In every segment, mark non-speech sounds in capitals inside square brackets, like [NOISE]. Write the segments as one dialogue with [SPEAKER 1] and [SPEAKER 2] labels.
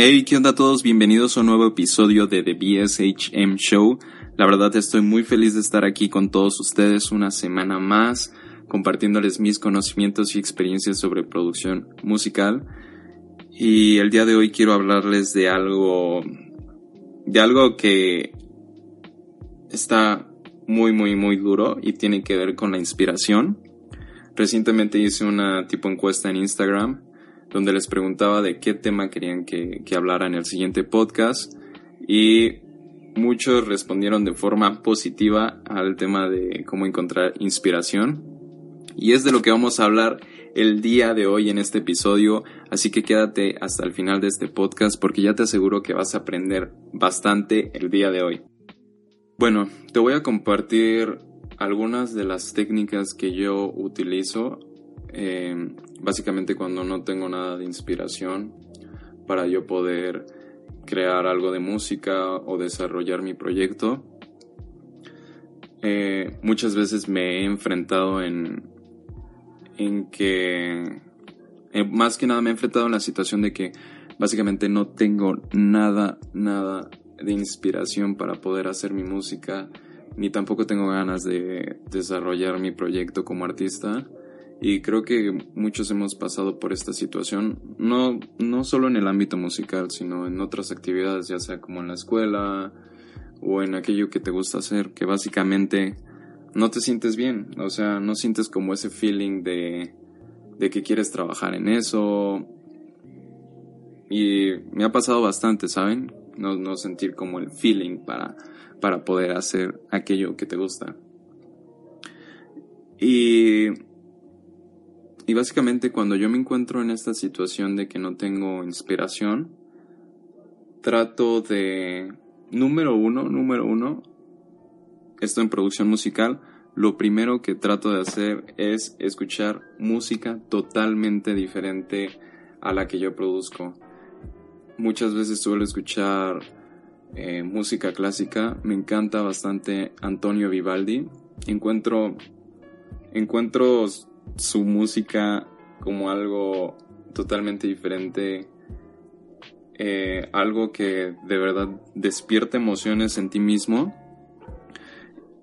[SPEAKER 1] Hey, ¿qué onda a todos? Bienvenidos a un nuevo episodio de The BSHM Show. La verdad estoy muy feliz de estar aquí con todos ustedes una semana más, compartiéndoles mis conocimientos y experiencias sobre producción musical. Y el día de hoy quiero hablarles de algo, de algo que está muy, muy, muy duro y tiene que ver con la inspiración. Recientemente hice una tipo encuesta en Instagram donde les preguntaba de qué tema querían que, que hablara en el siguiente podcast y muchos respondieron de forma positiva al tema de cómo encontrar inspiración y es de lo que vamos a hablar el día de hoy en este episodio, así que quédate hasta el final de este podcast porque ya te aseguro que vas a aprender bastante el día de hoy. Bueno, te voy a compartir algunas de las técnicas que yo utilizo eh, básicamente cuando no tengo nada de inspiración para yo poder crear algo de música o desarrollar mi proyecto. Eh, muchas veces me he enfrentado en, en que, eh, más que nada me he enfrentado en la situación de que básicamente no tengo nada, nada de inspiración para poder hacer mi música, ni tampoco tengo ganas de desarrollar mi proyecto como artista. Y creo que muchos hemos pasado por esta situación, no, no solo en el ámbito musical, sino en otras actividades, ya sea como en la escuela o en aquello que te gusta hacer, que básicamente no te sientes bien, o sea, no sientes como ese feeling de, de que quieres trabajar en eso. Y me ha pasado bastante, ¿saben? No, no sentir como el feeling para, para poder hacer aquello que te gusta. Y y básicamente cuando yo me encuentro en esta situación de que no tengo inspiración, trato de, número uno, número uno, esto en producción musical, lo primero que trato de hacer es escuchar música totalmente diferente a la que yo produzco. Muchas veces suelo escuchar eh, música clásica, me encanta bastante Antonio Vivaldi, encuentro, encuentro su música como algo totalmente diferente, eh, algo que de verdad despierta emociones en ti mismo.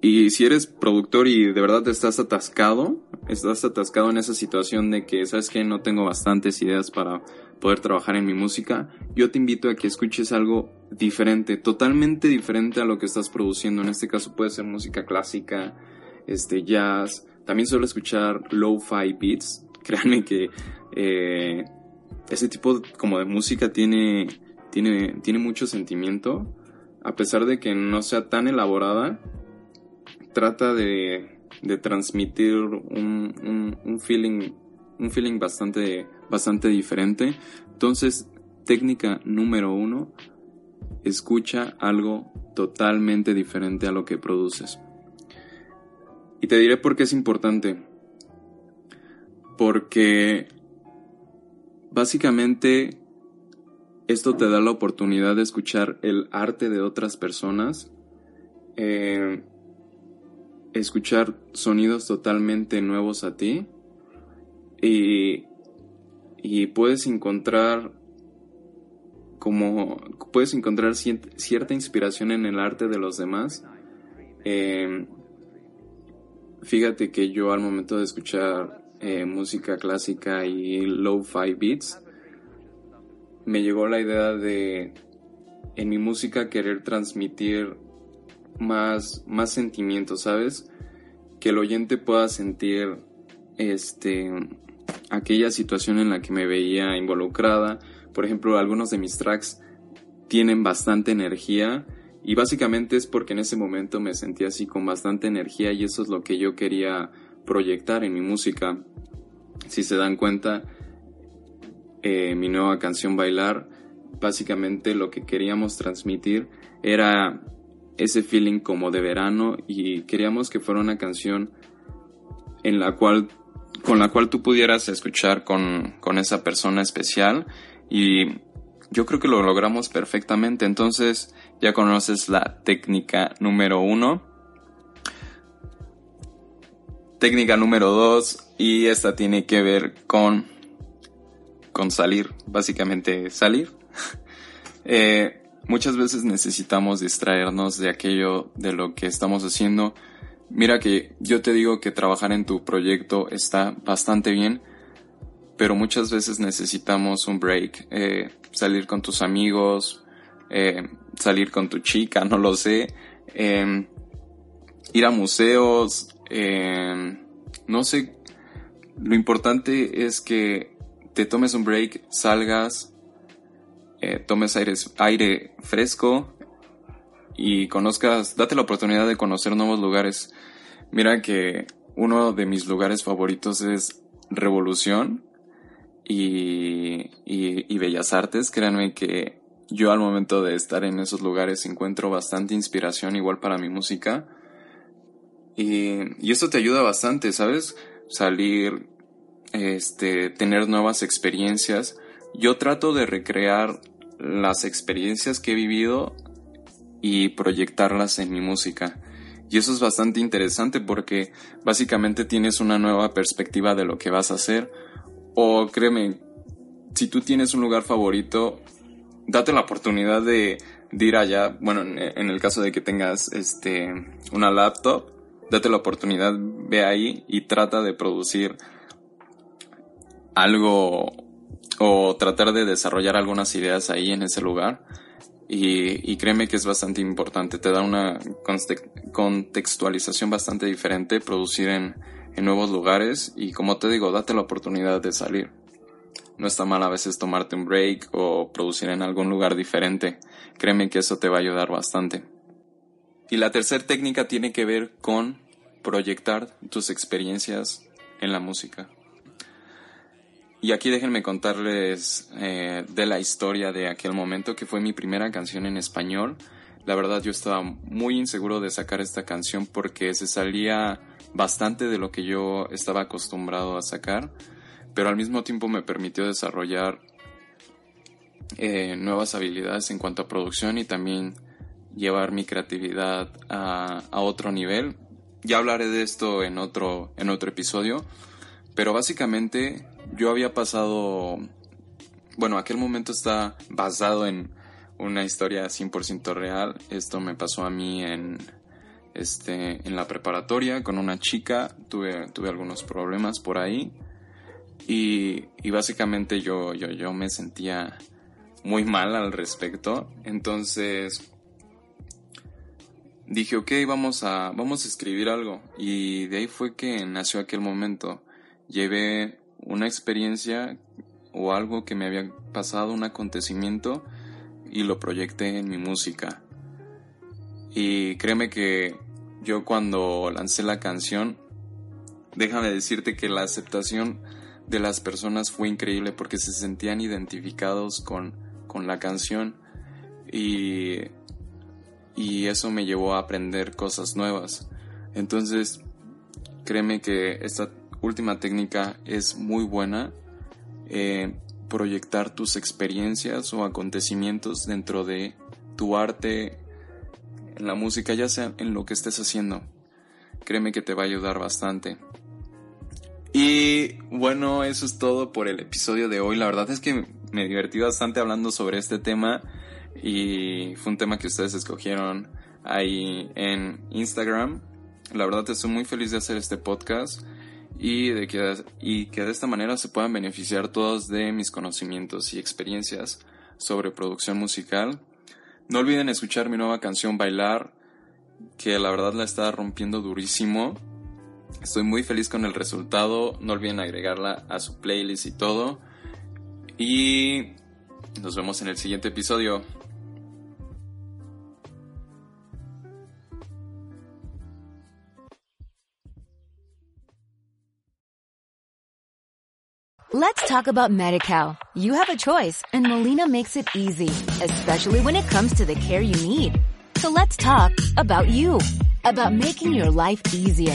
[SPEAKER 1] Y si eres productor y de verdad estás atascado, estás atascado en esa situación de que, sabes que no tengo bastantes ideas para poder trabajar en mi música, yo te invito a que escuches algo diferente, totalmente diferente a lo que estás produciendo. En este caso puede ser música clásica, este jazz, también suelo escuchar lo-fi beats. [LAUGHS] Créanme que eh, ese tipo como de música tiene, tiene, tiene mucho sentimiento. A pesar de que no sea tan elaborada, trata de, transmitir un, un, feeling, un feeling bastante, bastante diferente. Entonces, técnica número uno, escucha algo totalmente diferente a lo que produces. Y te diré por qué es importante. Porque básicamente esto te da la oportunidad de escuchar el arte de otras personas, eh, escuchar sonidos totalmente nuevos a ti y, y puedes encontrar como puedes encontrar cierta inspiración en el arte de los demás. Eh, Fíjate que yo al momento de escuchar eh, música clásica y low-fi beats, me llegó la idea de en mi música querer transmitir más, más sentimientos, ¿sabes? Que el oyente pueda sentir este aquella situación en la que me veía involucrada. Por ejemplo, algunos de mis tracks tienen bastante energía Y básicamente es porque en ese momento me sentía así con bastante energía y eso es lo que yo quería proyectar en mi música. Si se dan cuenta, eh, mi nueva canción Bailar, básicamente lo que queríamos transmitir era ese feeling como de verano y queríamos que fuera una canción en la cual con la cual tú pudieras escuchar con, con esa persona especial y yo creo que lo logramos perfectamente. Entonces ya conoces la técnica número uno. Técnica número dos y esta tiene que ver con con salir, básicamente salir. [LAUGHS] eh, muchas veces necesitamos distraernos de aquello de lo que estamos haciendo. Mira que yo te digo que trabajar en tu proyecto está bastante bien, pero muchas veces necesitamos un break, eh, salir con tus amigos, eh, salir con tu chica, no lo sé, em, ir a museos, em, no sé, lo importante es que te tomes un break, salgas, eh, tomes aire, aire fresco y conozcas, date la oportunidad de conocer nuevos lugares. Mira que uno de mis lugares favoritos es Revolución y, y, Bellas Artes. Créanme que yo al momento de estar en esos lugares encuentro bastante inspiración igual para mi música. Y, y esto te ayuda bastante, ¿sabes? Salir, este, tener nuevas experiencias. Yo trato de recrear las experiencias que he vivido y proyectarlas en mi música. Y eso es bastante interesante porque básicamente tienes una nueva perspectiva de lo que vas a hacer. O créeme, si tú tienes un lugar favorito, date la oportunidad de, ir allá. Bueno, en el caso de que tengas este, una laptop, date la oportunidad, ve ahí y trata de producir algo o tratar de desarrollar algunas ideas ahí en ese lugar. Y, créeme que es bastante importante, te da una contextualización bastante diferente producir en, nuevos lugares y como te digo, date la oportunidad de salir. No está mal a veces tomarte un break o producir en algún lugar diferente. Créeme que eso te va a ayudar bastante. Y la tercera técnica tiene que ver con proyectar tus experiencias en la música. Y aquí déjenme contarles eh, de la historia de aquel momento que fue mi primera canción en español. La verdad yo estaba muy inseguro de sacar esta canción porque se salía bastante de lo que yo estaba acostumbrado a sacar, pero al mismo tiempo me permitió desarrollar eh, nuevas habilidades en cuanto a producción y también llevar mi creatividad a, a otro nivel. Ya hablaré de esto en otro, en otro episodio, pero básicamente yo había pasado, bueno, aquel momento está basado en una historia 100% real. Esto me pasó a mí en, este, en la preparatoria con una chica. Tuve, tuve algunos problemas por ahí. Y, básicamente yo, yo, yo me sentía muy mal al respecto. Entonces dije, ok, vamos a, vamos a escribir algo. Y de ahí fue que nació aquel momento. Llevé una experiencia o algo que me había pasado, un acontecimiento, y lo proyecté en mi música. Y créeme que yo cuando lancé la canción, déjame decirte que la aceptación de las personas fue increíble porque se sentían identificados con, con la canción y, y eso me llevó a aprender cosas nuevas. Entonces, créeme que esta última técnica es muy buena. Eh, proyectar tus experiencias o acontecimientos dentro de tu arte, en la música, ya sea en lo que estés haciendo. Créeme que te va a ayudar bastante. Y bueno, eso es todo por el episodio de hoy. La verdad es que me divertí bastante hablando sobre este tema y fue un tema que ustedes escogieron ahí en Instagram. La verdad estoy muy feliz de hacer este podcast y, de que, y que de esta manera se puedan beneficiar todos de mis conocimientos y experiencias sobre producción musical. No olviden escuchar mi nueva canción Bailar, que la verdad la está rompiendo durísimo. Estoy muy feliz con el resultado. No olviden agregarla a su playlist y todo. Y nos vemos en el siguiente episodio.
[SPEAKER 2] Let's talk about MediCal. You have a choice and Molina makes it easy, especially when it comes to the care you need. So let's talk about you, about making your life easier